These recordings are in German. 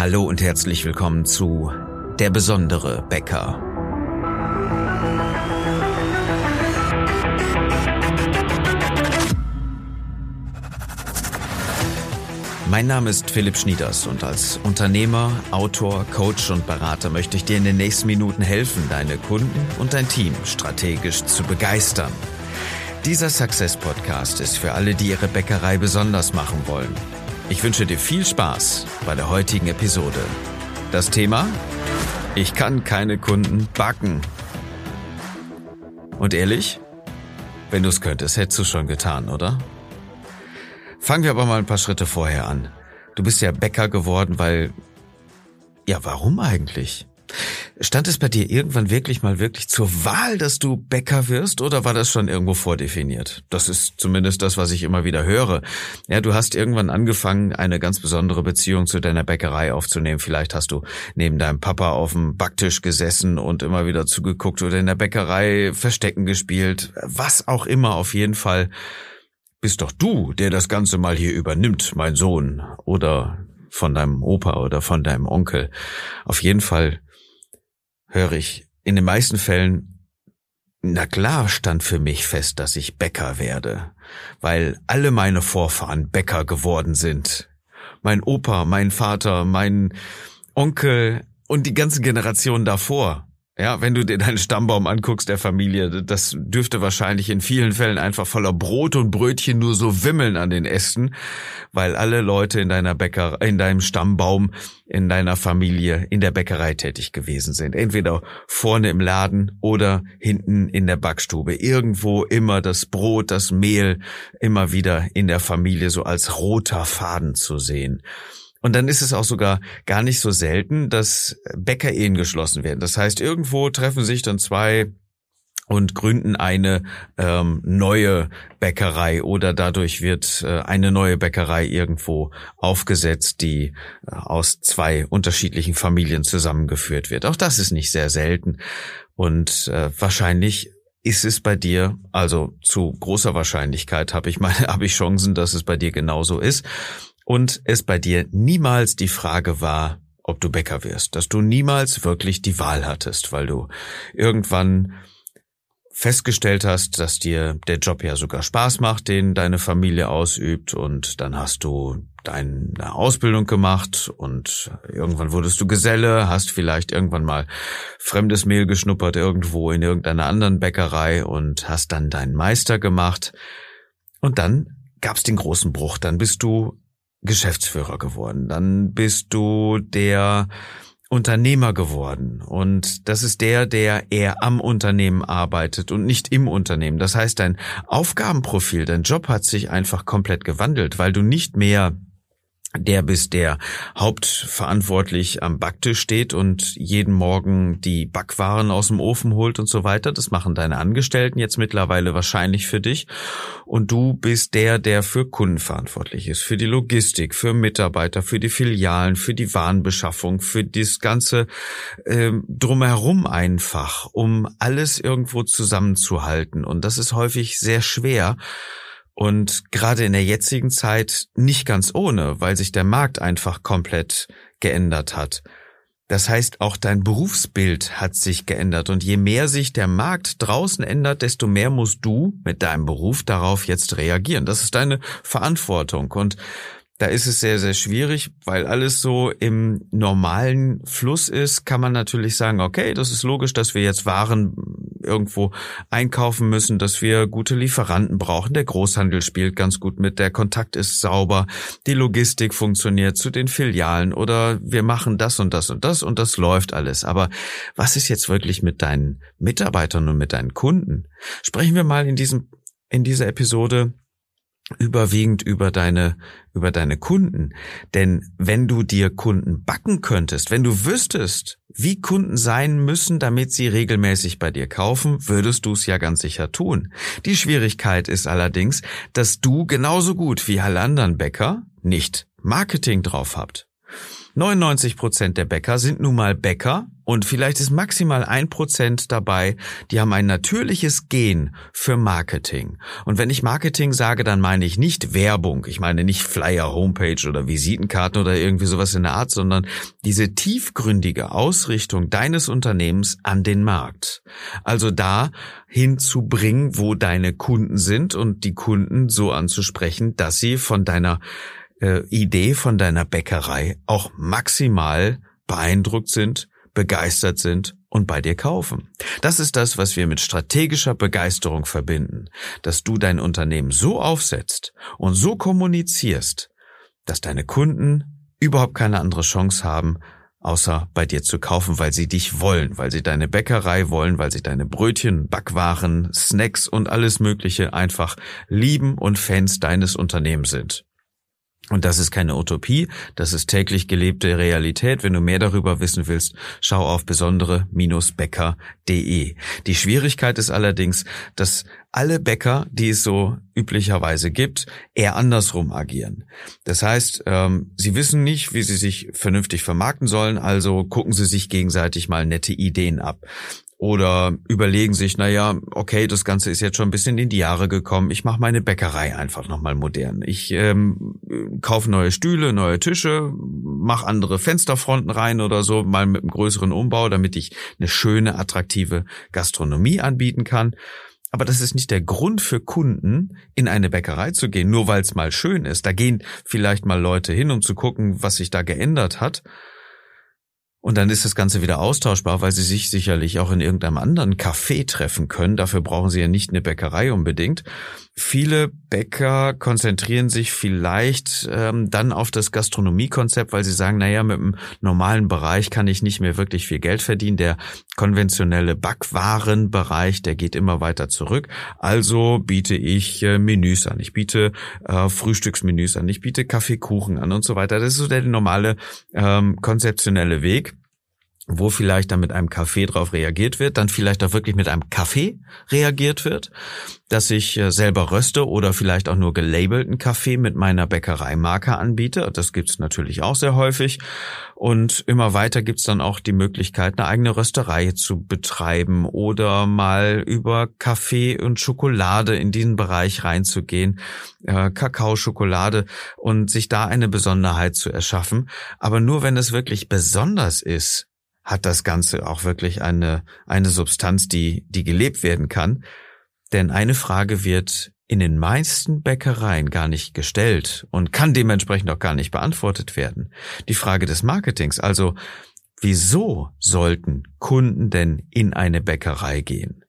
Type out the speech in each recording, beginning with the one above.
Hallo und herzlich willkommen zu Der besondere Bäcker. Mein Name ist Philipp Schnieders und als Unternehmer, Autor, Coach und Berater möchte ich dir in den nächsten Minuten helfen, deine Kunden und dein Team strategisch zu begeistern. Dieser Success Podcast ist für alle, die ihre Bäckerei besonders machen wollen. Ich wünsche dir viel Spaß bei der heutigen Episode. Das Thema? Ich kann keine Kunden backen. Und ehrlich? Wenn du es könntest, hättest du schon getan, oder? Fangen wir aber mal ein paar Schritte vorher an. Du bist ja Bäcker geworden, weil... Ja, warum eigentlich? Stand es bei dir irgendwann wirklich mal wirklich zur Wahl, dass du Bäcker wirst oder war das schon irgendwo vordefiniert? Das ist zumindest das, was ich immer wieder höre. Ja, du hast irgendwann angefangen, eine ganz besondere Beziehung zu deiner Bäckerei aufzunehmen. Vielleicht hast du neben deinem Papa auf dem Backtisch gesessen und immer wieder zugeguckt oder in der Bäckerei Verstecken gespielt. Was auch immer, auf jeden Fall bist doch du, der das Ganze mal hier übernimmt, mein Sohn. Oder von deinem Opa oder von deinem Onkel. Auf jeden Fall höre ich in den meisten Fällen, na klar stand für mich fest, dass ich Bäcker werde, weil alle meine Vorfahren Bäcker geworden sind. Mein Opa, mein Vater, mein Onkel und die ganze Generation davor. Ja, wenn du dir deinen Stammbaum anguckst der Familie, das dürfte wahrscheinlich in vielen Fällen einfach voller Brot und Brötchen nur so wimmeln an den Ästen, weil alle Leute in deiner Bäcker, in deinem Stammbaum, in deiner Familie in der Bäckerei tätig gewesen sind. Entweder vorne im Laden oder hinten in der Backstube. Irgendwo immer das Brot, das Mehl immer wieder in der Familie so als roter Faden zu sehen. Und dann ist es auch sogar gar nicht so selten, dass Bäckerehen geschlossen werden. Das heißt, irgendwo treffen sich dann zwei und gründen eine ähm, neue Bäckerei oder dadurch wird äh, eine neue Bäckerei irgendwo aufgesetzt, die äh, aus zwei unterschiedlichen Familien zusammengeführt wird. Auch das ist nicht sehr selten und äh, wahrscheinlich ist es bei dir, also zu großer Wahrscheinlichkeit habe ich meine, habe ich Chancen, dass es bei dir genauso ist und es bei dir niemals die Frage war, ob du Bäcker wirst, dass du niemals wirklich die Wahl hattest, weil du irgendwann festgestellt hast, dass dir der Job ja sogar Spaß macht, den deine Familie ausübt. Und dann hast du deine Ausbildung gemacht und irgendwann wurdest du Geselle, hast vielleicht irgendwann mal fremdes Mehl geschnuppert irgendwo in irgendeiner anderen Bäckerei und hast dann deinen Meister gemacht. Und dann gab's den großen Bruch, dann bist du Geschäftsführer geworden, dann bist du der Unternehmer geworden. Und das ist der, der eher am Unternehmen arbeitet und nicht im Unternehmen. Das heißt, dein Aufgabenprofil, dein Job hat sich einfach komplett gewandelt, weil du nicht mehr der bist, der hauptverantwortlich am Backtisch steht und jeden Morgen die Backwaren aus dem Ofen holt und so weiter. Das machen deine Angestellten jetzt mittlerweile wahrscheinlich für dich. Und du bist der, der für Kunden verantwortlich ist, für die Logistik, für Mitarbeiter, für die Filialen, für die Warenbeschaffung, für das ganze äh, drumherum einfach, um alles irgendwo zusammenzuhalten. Und das ist häufig sehr schwer und gerade in der jetzigen Zeit nicht ganz ohne, weil sich der Markt einfach komplett geändert hat. Das heißt, auch dein Berufsbild hat sich geändert. Und je mehr sich der Markt draußen ändert, desto mehr musst du mit deinem Beruf darauf jetzt reagieren. Das ist deine Verantwortung. Und da ist es sehr, sehr schwierig, weil alles so im normalen Fluss ist, kann man natürlich sagen, okay, das ist logisch, dass wir jetzt Waren irgendwo einkaufen müssen, dass wir gute Lieferanten brauchen. Der Großhandel spielt ganz gut mit, der Kontakt ist sauber, die Logistik funktioniert zu den Filialen oder wir machen das und das und das und das läuft alles. Aber was ist jetzt wirklich mit deinen Mitarbeitern und mit deinen Kunden? Sprechen wir mal in diesem, in dieser Episode überwiegend über deine, über deine Kunden. Denn wenn du dir Kunden backen könntest, wenn du wüsstest, wie Kunden sein müssen, damit sie regelmäßig bei dir kaufen, würdest du es ja ganz sicher tun. Die Schwierigkeit ist allerdings, dass du genauso gut wie alle anderen Bäcker nicht Marketing drauf habt. 99 Prozent der Bäcker sind nun mal Bäcker und vielleicht ist maximal ein Prozent dabei, die haben ein natürliches Gen für Marketing. Und wenn ich Marketing sage, dann meine ich nicht Werbung. Ich meine nicht Flyer, Homepage oder Visitenkarten oder irgendwie sowas in der Art, sondern diese tiefgründige Ausrichtung deines Unternehmens an den Markt. Also da hinzubringen, wo deine Kunden sind und die Kunden so anzusprechen, dass sie von deiner äh, Idee, von deiner Bäckerei auch maximal beeindruckt sind begeistert sind und bei dir kaufen. Das ist das, was wir mit strategischer Begeisterung verbinden, dass du dein Unternehmen so aufsetzt und so kommunizierst, dass deine Kunden überhaupt keine andere Chance haben, außer bei dir zu kaufen, weil sie dich wollen, weil sie deine Bäckerei wollen, weil sie deine Brötchen, Backwaren, Snacks und alles Mögliche einfach lieben und Fans deines Unternehmens sind. Und das ist keine Utopie, das ist täglich gelebte Realität. Wenn du mehr darüber wissen willst, schau auf besondere-bäcker.de. Die Schwierigkeit ist allerdings, dass alle Bäcker, die es so üblicherweise gibt, eher andersrum agieren. Das heißt, ähm, sie wissen nicht, wie sie sich vernünftig vermarkten sollen, also gucken sie sich gegenseitig mal nette Ideen ab oder überlegen sich, naja, okay, das Ganze ist jetzt schon ein bisschen in die Jahre gekommen, ich mache meine Bäckerei einfach nochmal modern. Ich ähm, kaufe neue Stühle, neue Tische, mache andere Fensterfronten rein oder so, mal mit einem größeren Umbau, damit ich eine schöne, attraktive Gastronomie anbieten kann. Aber das ist nicht der Grund für Kunden, in eine Bäckerei zu gehen, nur weil es mal schön ist. Da gehen vielleicht mal Leute hin, um zu gucken, was sich da geändert hat. Und dann ist das Ganze wieder austauschbar, weil sie sich sicherlich auch in irgendeinem anderen Café treffen können. Dafür brauchen sie ja nicht eine Bäckerei unbedingt. Viele Bäcker konzentrieren sich vielleicht ähm, dann auf das Gastronomiekonzept, weil sie sagen, naja, mit dem normalen Bereich kann ich nicht mehr wirklich viel Geld verdienen. Der konventionelle Backwarenbereich, der geht immer weiter zurück. Also biete ich äh, Menüs an. Ich biete äh, Frühstücksmenüs an. Ich biete Kaffeekuchen an und so weiter. Das ist so der normale ähm, konzeptionelle Weg wo vielleicht dann mit einem Kaffee drauf reagiert wird, dann vielleicht auch wirklich mit einem Kaffee reagiert wird, dass ich äh, selber röste oder vielleicht auch nur gelabelten Kaffee mit meiner Bäckereimarke anbiete. Das gibt's natürlich auch sehr häufig. Und immer weiter gibt's dann auch die Möglichkeit, eine eigene Rösterei zu betreiben oder mal über Kaffee und Schokolade in diesen Bereich reinzugehen, äh, Kakao, Schokolade und sich da eine Besonderheit zu erschaffen. Aber nur wenn es wirklich besonders ist, hat das Ganze auch wirklich eine, eine Substanz, die, die gelebt werden kann. Denn eine Frage wird in den meisten Bäckereien gar nicht gestellt und kann dementsprechend auch gar nicht beantwortet werden. Die Frage des Marketings, also wieso sollten Kunden denn in eine Bäckerei gehen?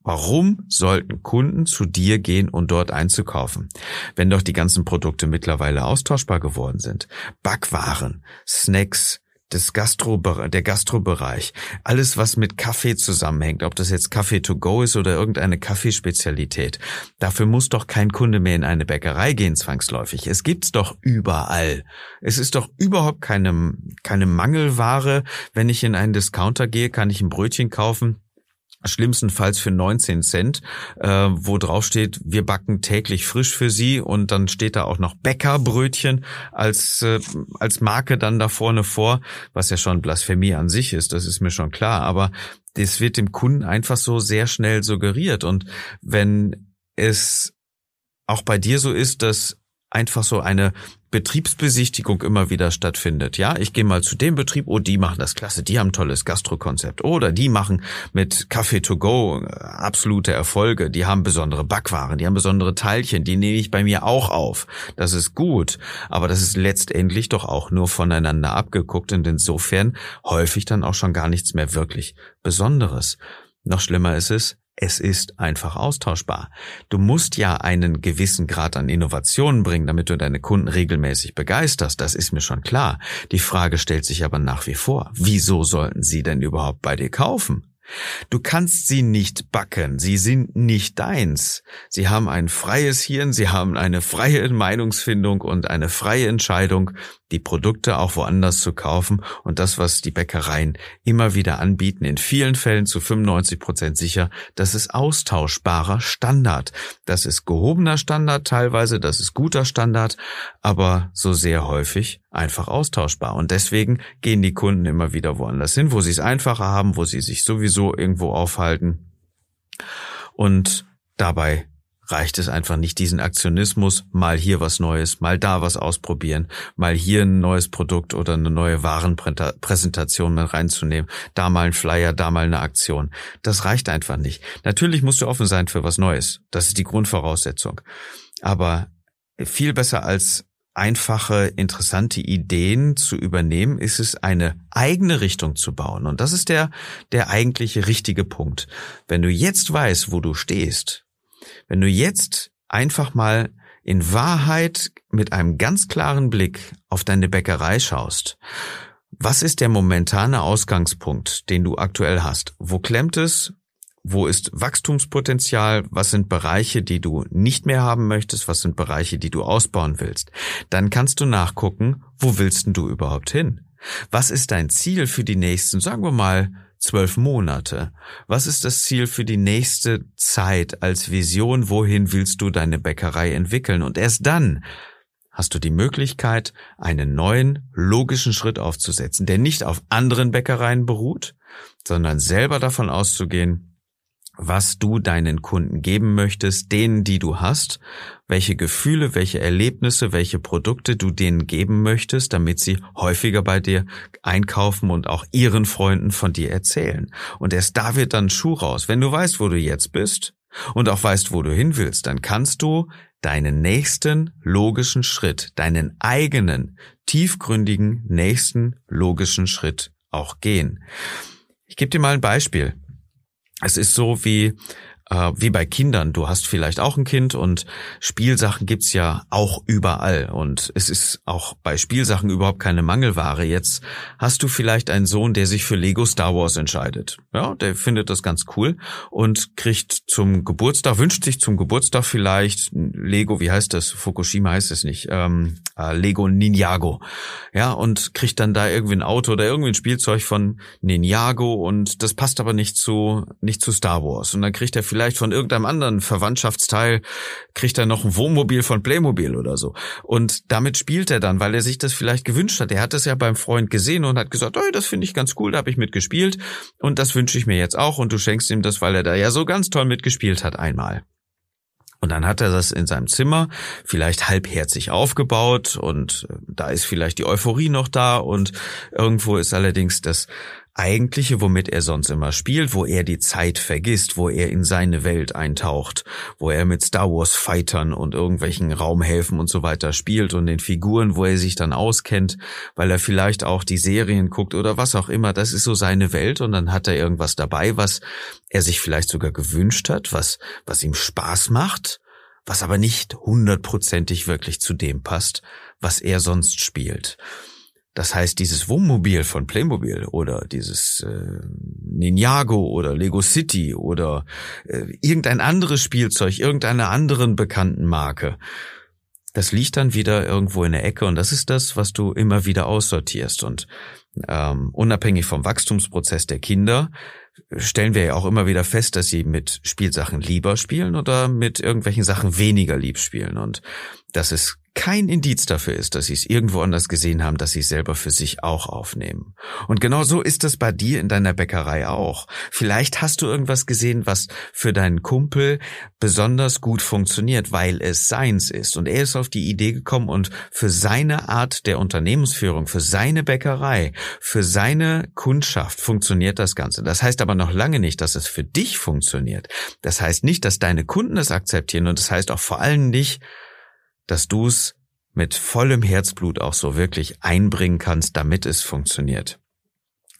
Warum sollten Kunden zu dir gehen und dort einzukaufen, wenn doch die ganzen Produkte mittlerweile austauschbar geworden sind? Backwaren, Snacks, des Gastro, der Gastrobereich, alles was mit Kaffee zusammenhängt, ob das jetzt Kaffee to go ist oder irgendeine Kaffeespezialität. Dafür muss doch kein Kunde mehr in eine Bäckerei gehen zwangsläufig. Es gibt's doch überall. Es ist doch überhaupt keine, keine Mangelware. Wenn ich in einen Discounter gehe, kann ich ein Brötchen kaufen schlimmstenfalls für 19 Cent, äh, wo drauf steht, wir backen täglich frisch für Sie und dann steht da auch noch Bäckerbrötchen als, äh, als Marke dann da vorne vor, was ja schon Blasphemie an sich ist, das ist mir schon klar, aber das wird dem Kunden einfach so sehr schnell suggeriert und wenn es auch bei dir so ist, dass einfach so eine Betriebsbesichtigung immer wieder stattfindet. Ja, ich gehe mal zu dem Betrieb, oh, die machen das klasse, die haben tolles Gastrokonzept. Oder die machen mit Kaffee to go äh, absolute Erfolge, die haben besondere Backwaren, die haben besondere Teilchen, die nehme ich bei mir auch auf. Das ist gut, aber das ist letztendlich doch auch nur voneinander abgeguckt und insofern häufig dann auch schon gar nichts mehr wirklich Besonderes. Noch schlimmer ist es, es ist einfach austauschbar. Du musst ja einen gewissen Grad an Innovationen bringen, damit du deine Kunden regelmäßig begeisterst. Das ist mir schon klar. Die Frage stellt sich aber nach wie vor. Wieso sollten sie denn überhaupt bei dir kaufen? Du kannst sie nicht backen, sie sind nicht deins. Sie haben ein freies Hirn, sie haben eine freie Meinungsfindung und eine freie Entscheidung, die Produkte auch woanders zu kaufen und das, was die Bäckereien immer wieder anbieten, in vielen Fällen zu 95 Prozent sicher, das ist austauschbarer Standard. Das ist gehobener Standard teilweise, das ist guter Standard, aber so sehr häufig einfach austauschbar. Und deswegen gehen die Kunden immer wieder woanders hin, wo sie es einfacher haben, wo sie sich sowieso irgendwo aufhalten. Und dabei reicht es einfach nicht, diesen Aktionismus, mal hier was Neues, mal da was ausprobieren, mal hier ein neues Produkt oder eine neue Warenpräsentation mit reinzunehmen, da mal ein Flyer, da mal eine Aktion. Das reicht einfach nicht. Natürlich musst du offen sein für was Neues. Das ist die Grundvoraussetzung. Aber viel besser als einfache, interessante Ideen zu übernehmen, ist es eine eigene Richtung zu bauen. Und das ist der, der eigentliche richtige Punkt. Wenn du jetzt weißt, wo du stehst, wenn du jetzt einfach mal in Wahrheit mit einem ganz klaren Blick auf deine Bäckerei schaust, was ist der momentane Ausgangspunkt, den du aktuell hast? Wo klemmt es? Wo ist Wachstumspotenzial? Was sind Bereiche, die du nicht mehr haben möchtest? Was sind Bereiche, die du ausbauen willst? Dann kannst du nachgucken, wo willst du überhaupt hin? Was ist dein Ziel für die nächsten, sagen wir mal, zwölf Monate. Was ist das Ziel für die nächste Zeit als Vision? Wohin willst du deine Bäckerei entwickeln? Und erst dann hast du die Möglichkeit, einen neuen, logischen Schritt aufzusetzen, der nicht auf anderen Bäckereien beruht, sondern selber davon auszugehen, was du deinen Kunden geben möchtest, denen, die du hast, welche Gefühle, welche Erlebnisse, welche Produkte du denen geben möchtest, damit sie häufiger bei dir einkaufen und auch ihren Freunden von dir erzählen. Und erst da wird dann Schuh raus. Wenn du weißt, wo du jetzt bist und auch weißt, wo du hin willst, dann kannst du deinen nächsten logischen Schritt, deinen eigenen, tiefgründigen nächsten logischen Schritt auch gehen. Ich gebe dir mal ein Beispiel. Es ist so wie äh, wie bei Kindern. Du hast vielleicht auch ein Kind und Spielsachen gibt's ja auch überall. Und es ist auch bei Spielsachen überhaupt keine Mangelware. Jetzt hast du vielleicht einen Sohn, der sich für Lego Star Wars entscheidet. Ja, der findet das ganz cool und kriegt zum Geburtstag, wünscht sich zum Geburtstag vielleicht Lego, wie heißt das? Fukushima heißt es nicht. Ähm, äh, Lego Ninjago. Ja, und kriegt dann da irgendwie ein Auto oder irgendwie ein Spielzeug von Ninjago und das passt aber nicht zu, nicht zu Star Wars. Und dann kriegt er vielleicht von irgendeinem anderen Verwandtschaftsteil, kriegt er noch ein Wohnmobil von Playmobil oder so. Und damit spielt er dann, weil er sich das vielleicht gewünscht hat. Er hat es ja beim Freund gesehen und hat gesagt, oh, das finde ich ganz cool, da habe ich mitgespielt und das wünsche ich mir jetzt auch und du schenkst ihm das, weil er da ja so ganz toll mitgespielt hat einmal. Und dann hat er das in seinem Zimmer vielleicht halbherzig aufgebaut und äh, da ist vielleicht die Euphorie noch da und irgendwo ist allerdings das eigentliche, womit er sonst immer spielt, wo er die Zeit vergisst, wo er in seine Welt eintaucht, wo er mit Star Wars Fightern und irgendwelchen Raumhäfen und so weiter spielt und den Figuren, wo er sich dann auskennt, weil er vielleicht auch die Serien guckt oder was auch immer, das ist so seine Welt und dann hat er irgendwas dabei, was er sich vielleicht sogar gewünscht hat, was, was ihm Spaß macht, was aber nicht hundertprozentig wirklich zu dem passt, was er sonst spielt. Das heißt, dieses Wohnmobil von Playmobil oder dieses äh, Ninjago oder Lego City oder äh, irgendein anderes Spielzeug, irgendeiner anderen bekannten Marke, das liegt dann wieder irgendwo in der Ecke und das ist das, was du immer wieder aussortierst. Und ähm, unabhängig vom Wachstumsprozess der Kinder stellen wir ja auch immer wieder fest, dass sie mit Spielsachen lieber spielen oder mit irgendwelchen Sachen weniger lieb spielen. Und das ist kein Indiz dafür ist, dass sie es irgendwo anders gesehen haben, dass sie es selber für sich auch aufnehmen. Und genau so ist es bei dir in deiner Bäckerei auch. Vielleicht hast du irgendwas gesehen, was für deinen Kumpel besonders gut funktioniert, weil es seins ist. Und er ist auf die Idee gekommen und für seine Art der Unternehmensführung, für seine Bäckerei, für seine Kundschaft funktioniert das Ganze. Das heißt aber noch lange nicht, dass es für dich funktioniert. Das heißt nicht, dass deine Kunden es akzeptieren und das heißt auch vor allem nicht, dass du es mit vollem Herzblut auch so wirklich einbringen kannst, damit es funktioniert.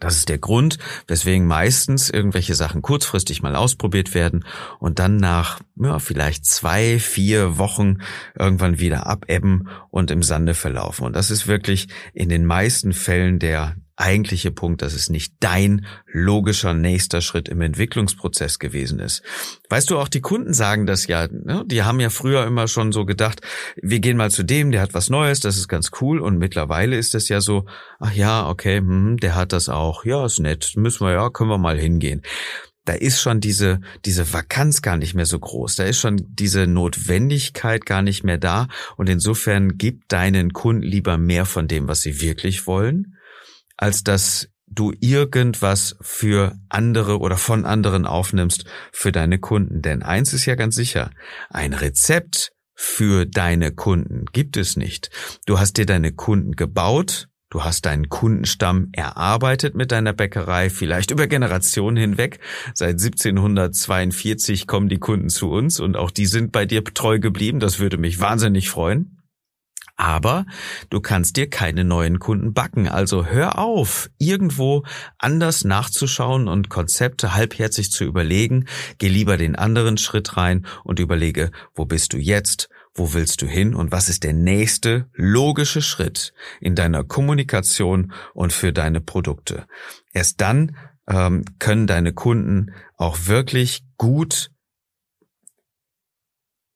Das ist der Grund, weswegen meistens irgendwelche Sachen kurzfristig mal ausprobiert werden und dann nach ja, vielleicht zwei, vier Wochen irgendwann wieder abebben und im Sande verlaufen. Und das ist wirklich in den meisten Fällen der eigentliche Punkt, dass es nicht dein logischer nächster Schritt im Entwicklungsprozess gewesen ist. Weißt du, auch die Kunden sagen das ja, ne? die haben ja früher immer schon so gedacht, wir gehen mal zu dem, der hat was Neues, das ist ganz cool und mittlerweile ist es ja so, ach ja, okay, hm, der hat das auch, ja, ist nett, müssen wir ja, können wir mal hingehen da ist schon diese, diese Vakanz gar nicht mehr so groß. Da ist schon diese Notwendigkeit gar nicht mehr da. Und insofern gib deinen Kunden lieber mehr von dem, was sie wirklich wollen, als dass du irgendwas für andere oder von anderen aufnimmst für deine Kunden. Denn eins ist ja ganz sicher, ein Rezept für deine Kunden gibt es nicht. Du hast dir deine Kunden gebaut, Du hast deinen Kundenstamm erarbeitet mit deiner Bäckerei, vielleicht über Generationen hinweg. Seit 1742 kommen die Kunden zu uns und auch die sind bei dir treu geblieben. Das würde mich wahnsinnig freuen. Aber du kannst dir keine neuen Kunden backen. Also hör auf, irgendwo anders nachzuschauen und Konzepte halbherzig zu überlegen. Geh lieber den anderen Schritt rein und überlege, wo bist du jetzt? Wo willst du hin und was ist der nächste logische Schritt in deiner Kommunikation und für deine Produkte? Erst dann ähm, können deine Kunden auch wirklich gut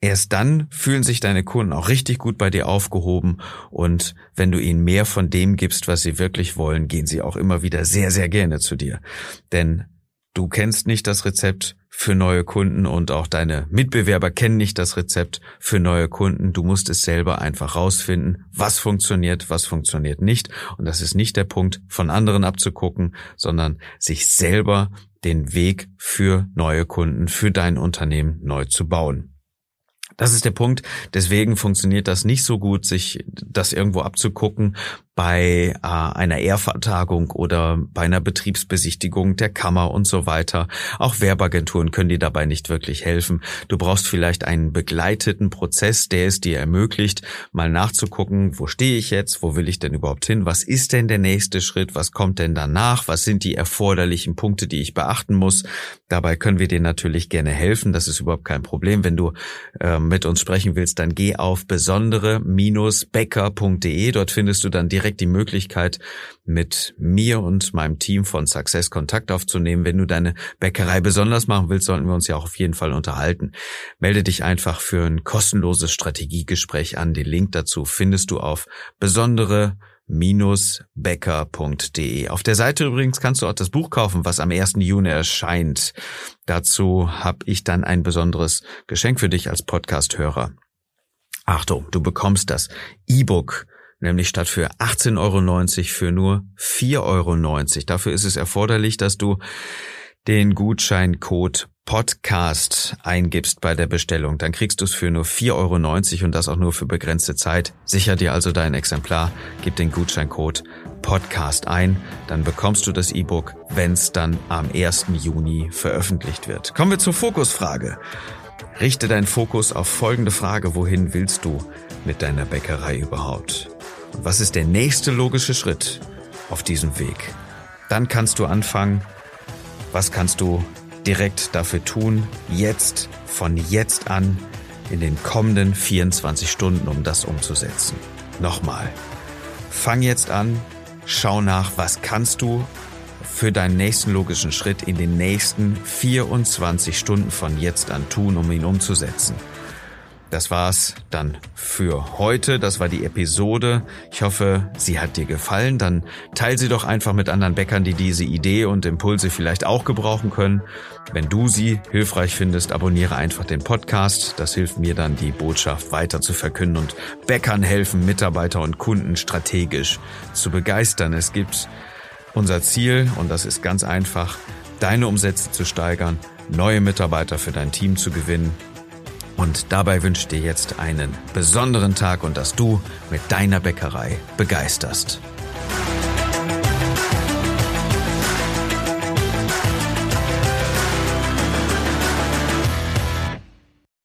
Erst dann fühlen sich deine Kunden auch richtig gut bei dir aufgehoben und wenn du ihnen mehr von dem gibst, was sie wirklich wollen, gehen sie auch immer wieder sehr, sehr gerne zu dir. Denn du kennst nicht das Rezept für neue Kunden und auch deine Mitbewerber kennen nicht das Rezept für neue Kunden. Du musst es selber einfach rausfinden, was funktioniert, was funktioniert nicht. Und das ist nicht der Punkt, von anderen abzugucken, sondern sich selber den Weg für neue Kunden, für dein Unternehmen neu zu bauen. Das ist der Punkt. Deswegen funktioniert das nicht so gut, sich das irgendwo abzugucken bei äh, einer Ehrvertagung oder bei einer Betriebsbesichtigung der Kammer und so weiter. Auch Werbeagenturen können dir dabei nicht wirklich helfen. Du brauchst vielleicht einen begleiteten Prozess, der es dir ermöglicht, mal nachzugucken, wo stehe ich jetzt, wo will ich denn überhaupt hin, was ist denn der nächste Schritt, was kommt denn danach, was sind die erforderlichen Punkte, die ich beachten muss. Dabei können wir dir natürlich gerne helfen, das ist überhaupt kein Problem. Wenn du äh, mit uns sprechen willst, dann geh auf besondere-becker.de, dort findest du dann direkt direkt die Möglichkeit, mit mir und meinem Team von Success Kontakt aufzunehmen. Wenn du deine Bäckerei besonders machen willst, sollten wir uns ja auch auf jeden Fall unterhalten. Melde dich einfach für ein kostenloses Strategiegespräch an. Den Link dazu findest du auf besondere becker.de. Auf der Seite übrigens kannst du auch das Buch kaufen, was am 1. Juni erscheint. Dazu habe ich dann ein besonderes Geschenk für dich als Podcast-Hörer. Achtung, du bekommst das E-Book nämlich statt für 18,90 Euro für nur 4,90 Euro. Dafür ist es erforderlich, dass du den Gutscheincode Podcast eingibst bei der Bestellung, dann kriegst du es für nur 4,90 Euro und das auch nur für begrenzte Zeit. Sicher dir also dein Exemplar, gib den Gutscheincode Podcast ein, dann bekommst du das E-Book, wenn es dann am 1. Juni veröffentlicht wird. Kommen wir zur Fokusfrage. Richte deinen Fokus auf folgende Frage, wohin willst du mit deiner Bäckerei überhaupt? Was ist der nächste logische Schritt auf diesem Weg? Dann kannst du anfangen, was kannst du direkt dafür tun, jetzt, von jetzt an, in den kommenden 24 Stunden, um das umzusetzen. Nochmal, fang jetzt an, schau nach, was kannst du für deinen nächsten logischen Schritt in den nächsten 24 Stunden von jetzt an tun, um ihn umzusetzen. Das war's dann für heute. Das war die Episode. Ich hoffe, sie hat dir gefallen. Dann teil sie doch einfach mit anderen Bäckern, die diese Idee und Impulse vielleicht auch gebrauchen können. Wenn du sie hilfreich findest, abonniere einfach den Podcast. Das hilft mir dann, die Botschaft weiter zu verkünden und Bäckern helfen, Mitarbeiter und Kunden strategisch zu begeistern. Es gibt unser Ziel und das ist ganz einfach, deine Umsätze zu steigern, neue Mitarbeiter für dein Team zu gewinnen und dabei wünsche ich dir jetzt einen besonderen Tag und dass du mit deiner Bäckerei begeisterst.